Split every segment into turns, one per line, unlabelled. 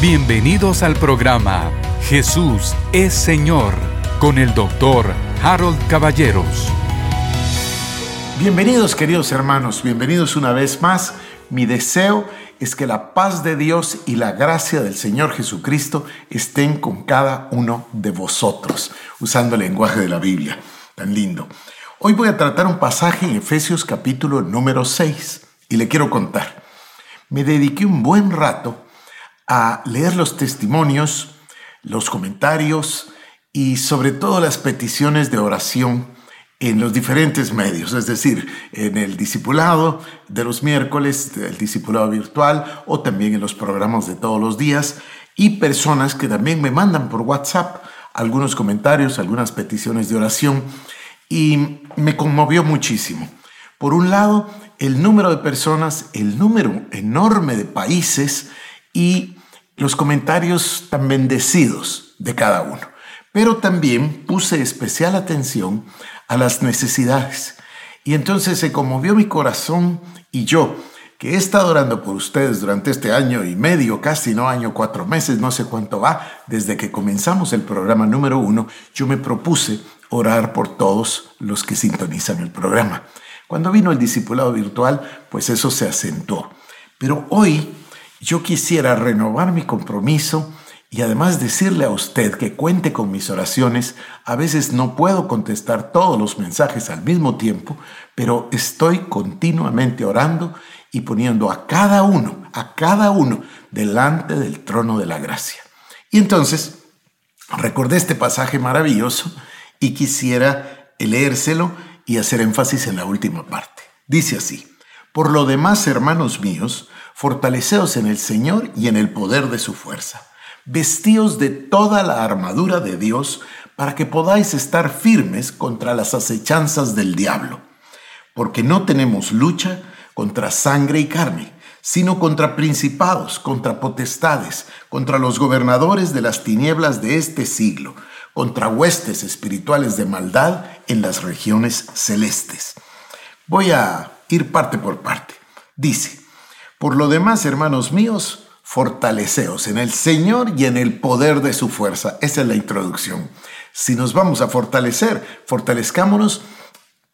Bienvenidos al programa Jesús es Señor con el doctor Harold Caballeros.
Bienvenidos queridos hermanos, bienvenidos una vez más. Mi deseo es que la paz de Dios y la gracia del Señor Jesucristo estén con cada uno de vosotros, usando el lenguaje de la Biblia. Tan lindo. Hoy voy a tratar un pasaje en Efesios capítulo número 6 y le quiero contar. Me dediqué un buen rato a leer los testimonios, los comentarios y sobre todo las peticiones de oración en los diferentes medios, es decir, en el discipulado de los miércoles, el discipulado virtual o también en los programas de todos los días y personas que también me mandan por WhatsApp algunos comentarios, algunas peticiones de oración y me conmovió muchísimo. Por un lado, el número de personas, el número enorme de países y los comentarios tan bendecidos de cada uno. Pero también puse especial atención a las necesidades. Y entonces se conmovió mi corazón y yo, que he estado orando por ustedes durante este año y medio, casi no año, cuatro meses, no sé cuánto va, desde que comenzamos el programa número uno, yo me propuse orar por todos los que sintonizan el programa. Cuando vino el discipulado virtual, pues eso se acentuó. Pero hoy yo quisiera renovar mi compromiso y además decirle a usted que cuente con mis oraciones. A veces no puedo contestar todos los mensajes al mismo tiempo, pero estoy continuamente orando y poniendo a cada uno, a cada uno delante del trono de la gracia. Y entonces recordé este pasaje maravilloso y quisiera leérselo y hacer énfasis en la última parte. Dice así, por lo demás, hermanos míos, fortaleceos en el Señor y en el poder de su fuerza vestíos de toda la armadura de Dios para que podáis estar firmes contra las acechanzas del diablo. Porque no tenemos lucha contra sangre y carne, sino contra principados, contra potestades, contra los gobernadores de las tinieblas de este siglo, contra huestes espirituales de maldad en las regiones celestes. Voy a ir parte por parte. Dice, por lo demás, hermanos míos, fortaleceos en el Señor y en el poder de su fuerza. Esa es la introducción. Si nos vamos a fortalecer, fortalezcámonos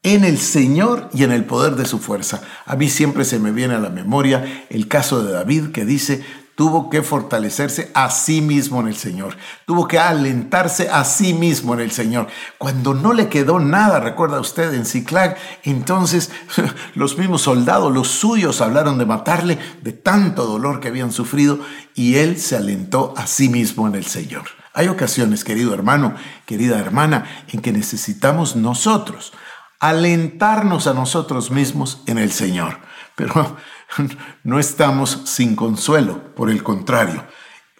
en el Señor y en el poder de su fuerza. A mí siempre se me viene a la memoria el caso de David que dice, tuvo que fortalecerse a sí mismo en el Señor, tuvo que alentarse a sí mismo en el Señor. Cuando no le quedó nada, recuerda usted, en Ciclag, entonces los mismos soldados, los suyos, hablaron de matarle de tanto dolor que habían sufrido y él se alentó a sí mismo en el Señor. Hay ocasiones, querido hermano, querida hermana, en que necesitamos nosotros alentarnos a nosotros mismos en el Señor. Pero no estamos sin consuelo, por el contrario,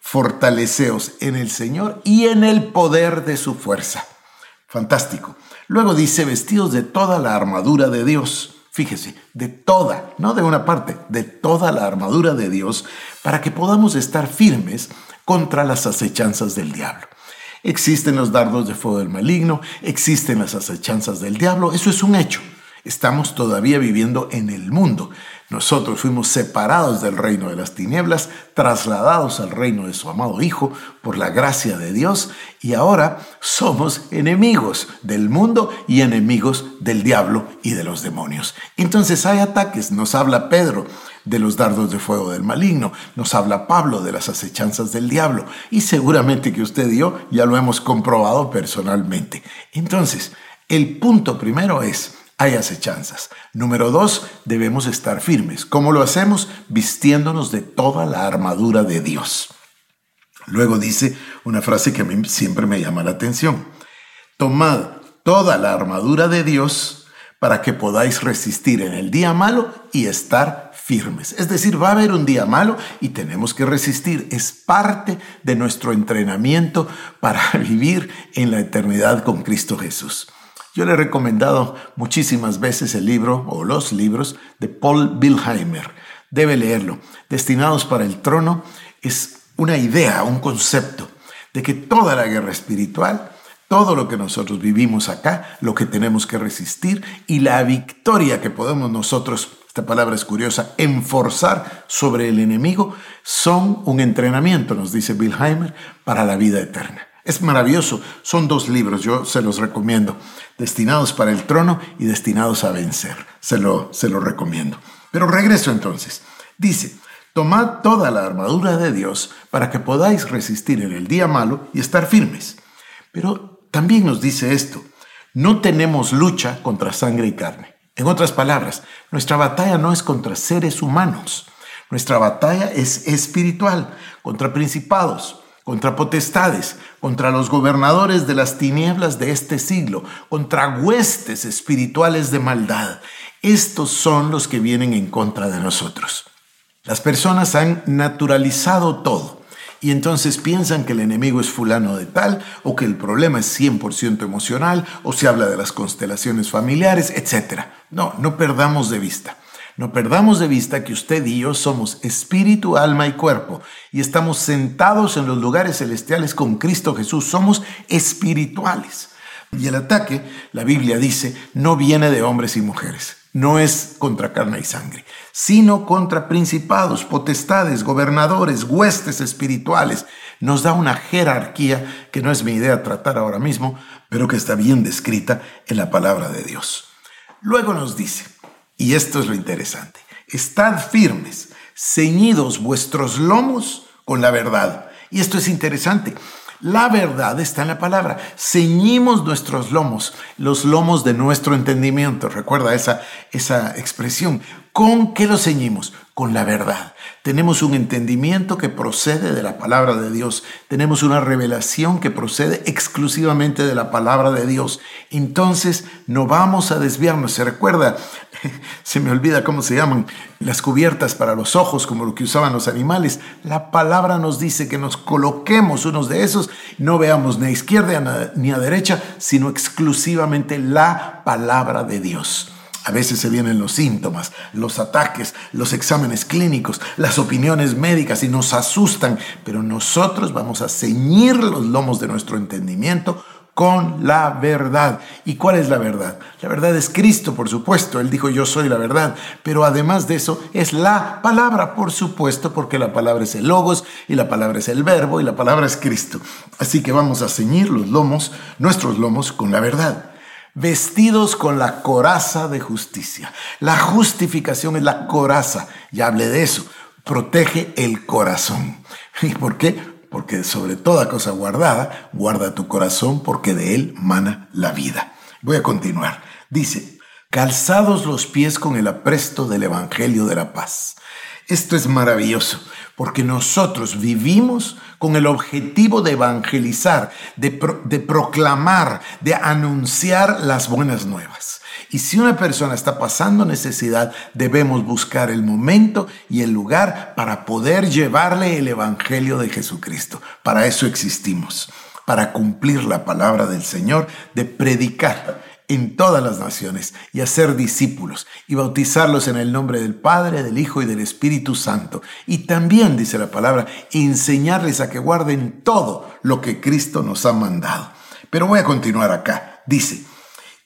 fortaleceos en el Señor y en el poder de su fuerza. Fantástico. Luego dice, vestidos de toda la armadura de Dios. Fíjese, de toda, no de una parte, de toda la armadura de Dios, para que podamos estar firmes contra las acechanzas del diablo. Existen los dardos de fuego del maligno, existen las acechanzas del diablo, eso es un hecho. Estamos todavía viviendo en el mundo. Nosotros fuimos separados del reino de las tinieblas, trasladados al reino de su amado Hijo por la gracia de Dios y ahora somos enemigos del mundo y enemigos del diablo y de los demonios. Entonces hay ataques, nos habla Pedro de los dardos de fuego del maligno, nos habla Pablo de las acechanzas del diablo y seguramente que usted y yo ya lo hemos comprobado personalmente. Entonces, el punto primero es, hay acechanzas. Número dos, debemos estar firmes. ¿Cómo lo hacemos? Vistiéndonos de toda la armadura de Dios. Luego dice una frase que a mí siempre me llama la atención. Tomad toda la armadura de Dios para que podáis resistir en el día malo y estar firmes. Es decir, va a haber un día malo y tenemos que resistir. Es parte de nuestro entrenamiento para vivir en la eternidad con Cristo Jesús. Yo le he recomendado muchísimas veces el libro o los libros de Paul Wilheimer. Debe leerlo. Destinados para el trono es una idea, un concepto de que toda la guerra espiritual, todo lo que nosotros vivimos acá, lo que tenemos que resistir y la victoria que podemos nosotros esta palabra es curiosa, enforzar sobre el enemigo, son un entrenamiento, nos dice Bill Heimer, para la vida eterna. Es maravilloso, son dos libros, yo se los recomiendo, Destinados para el Trono y Destinados a Vencer, se lo, se lo recomiendo. Pero regreso entonces, dice, tomad toda la armadura de Dios para que podáis resistir en el día malo y estar firmes. Pero también nos dice esto, no tenemos lucha contra sangre y carne. En otras palabras, nuestra batalla no es contra seres humanos. Nuestra batalla es espiritual, contra principados, contra potestades, contra los gobernadores de las tinieblas de este siglo, contra huestes espirituales de maldad. Estos son los que vienen en contra de nosotros. Las personas han naturalizado todo y entonces piensan que el enemigo es fulano de tal, o que el problema es 100% emocional, o se habla de las constelaciones familiares, etc. No, no perdamos de vista. No perdamos de vista que usted y yo somos espíritu, alma y cuerpo y estamos sentados en los lugares celestiales con Cristo Jesús. Somos espirituales. Y el ataque, la Biblia dice, no viene de hombres y mujeres, no es contra carne y sangre, sino contra principados, potestades, gobernadores, huestes espirituales. Nos da una jerarquía que no es mi idea tratar ahora mismo, pero que está bien descrita en la palabra de Dios. Luego nos dice, y esto es lo interesante, estad firmes, ceñidos vuestros lomos con la verdad. Y esto es interesante. La verdad está en la palabra. Ceñimos nuestros lomos, los lomos de nuestro entendimiento. Recuerda esa, esa expresión. ¿Con qué lo ceñimos? Con la verdad. Tenemos un entendimiento que procede de la palabra de Dios. Tenemos una revelación que procede exclusivamente de la palabra de Dios. Entonces no vamos a desviarnos. Se recuerda, se me olvida cómo se llaman, las cubiertas para los ojos, como lo que usaban los animales. La palabra nos dice que nos coloquemos unos de esos, no veamos ni a izquierda ni a derecha, sino exclusivamente la palabra de Dios. A veces se vienen los síntomas, los ataques, los exámenes clínicos, las opiniones médicas y nos asustan, pero nosotros vamos a ceñir los lomos de nuestro entendimiento con la verdad. ¿Y cuál es la verdad? La verdad es Cristo, por supuesto. Él dijo, yo soy la verdad. Pero además de eso, es la palabra, por supuesto, porque la palabra es el logos y la palabra es el verbo y la palabra es Cristo. Así que vamos a ceñir los lomos, nuestros lomos, con la verdad vestidos con la coraza de justicia. La justificación es la coraza, ya hablé de eso, protege el corazón. ¿Y por qué? Porque sobre toda cosa guardada, guarda tu corazón porque de él mana la vida. Voy a continuar. Dice, calzados los pies con el apresto del Evangelio de la paz. Esto es maravilloso, porque nosotros vivimos con el objetivo de evangelizar, de, proclamar, de anunciar las buenas nuevas. Y si una persona está pasando necesidad, debemos buscar el momento y el lugar para poder llevarle el Evangelio de Jesucristo. Para eso existimos, para cumplir la palabra del Señor, de predicar en todas las naciones y hacer discípulos y bautizarlos en el nombre del Padre, del Hijo y del Espíritu Santo. Y también, dice la palabra, enseñarles a que guarden todo lo que Cristo nos ha mandado. Pero voy a continuar acá. Dice,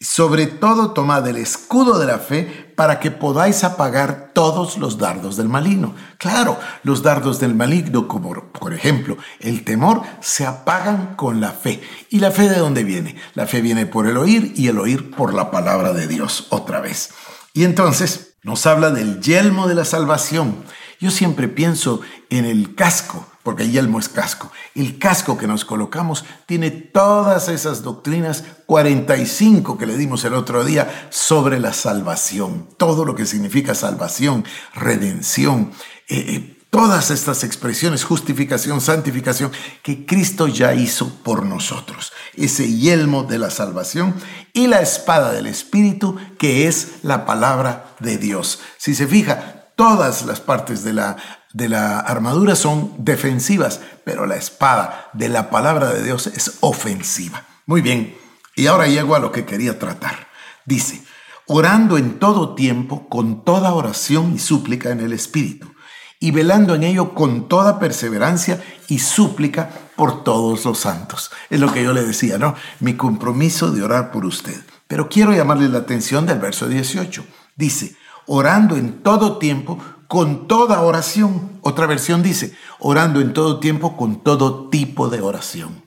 sobre todo tomad el escudo de la fe para que podáis apagar todos los dardos del maligno. Claro, los dardos del maligno, como por ejemplo el temor, se apagan con la fe. ¿Y la fe de dónde viene? La fe viene por el oír y el oír por la palabra de Dios otra vez. Y entonces nos habla del yelmo de la salvación. Yo siempre pienso en el casco porque el yelmo es casco. El casco que nos colocamos tiene todas esas doctrinas 45 que le dimos el otro día sobre la salvación, todo lo que significa salvación, redención, eh, eh, todas estas expresiones, justificación, santificación, que Cristo ya hizo por nosotros. Ese yelmo de la salvación y la espada del Espíritu, que es la palabra de Dios. Si se fija, todas las partes de la de la armadura son defensivas, pero la espada de la palabra de Dios es ofensiva. Muy bien, y ahora llego a lo que quería tratar. Dice, orando en todo tiempo, con toda oración y súplica en el Espíritu, y velando en ello con toda perseverancia y súplica por todos los santos. Es lo que yo le decía, ¿no? Mi compromiso de orar por usted. Pero quiero llamarle la atención del verso 18. Dice, orando en todo tiempo con toda oración. Otra versión dice, orando en todo tiempo con todo tipo de oración.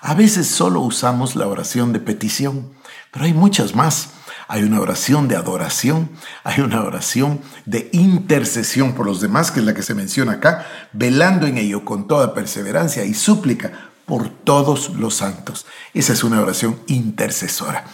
A veces solo usamos la oración de petición, pero hay muchas más. Hay una oración de adoración, hay una oración de intercesión por los demás, que es la que se menciona acá, velando en ello con toda perseverancia y súplica por todos los santos. Esa es una oración intercesora.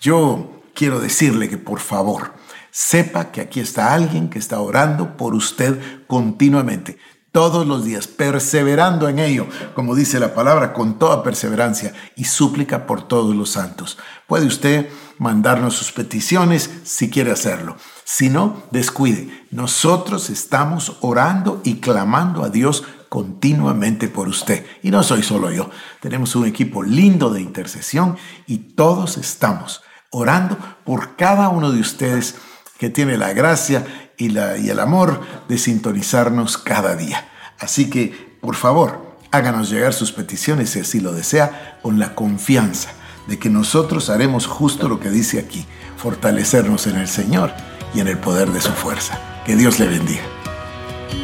Yo quiero decirle que por favor, sepa que aquí está alguien que está orando por usted continuamente todos los días, perseverando en ello, como dice la palabra, con toda perseverancia y súplica por todos los santos. Puede usted mandarnos sus peticiones si quiere hacerlo. Si no, descuide. Nosotros estamos orando y clamando a Dios continuamente por usted. Y no soy solo yo. Tenemos un equipo lindo de intercesión y todos estamos orando por cada uno de ustedes que tiene la gracia y, la, y el amor de sintonizarnos cada día. Así que, por favor, háganos llegar sus peticiones si así lo desea, con la confianza de que nosotros haremos justo lo que dice aquí, fortalecernos en el Señor y en el poder de su fuerza. Que Dios le bendiga.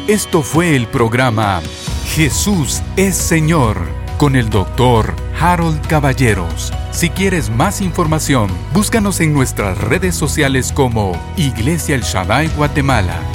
Esto fue el programa Jesús es Señor con el doctor Harold Caballeros. Si quieres más información, búscanos en nuestras redes sociales como Iglesia El Shaddai Guatemala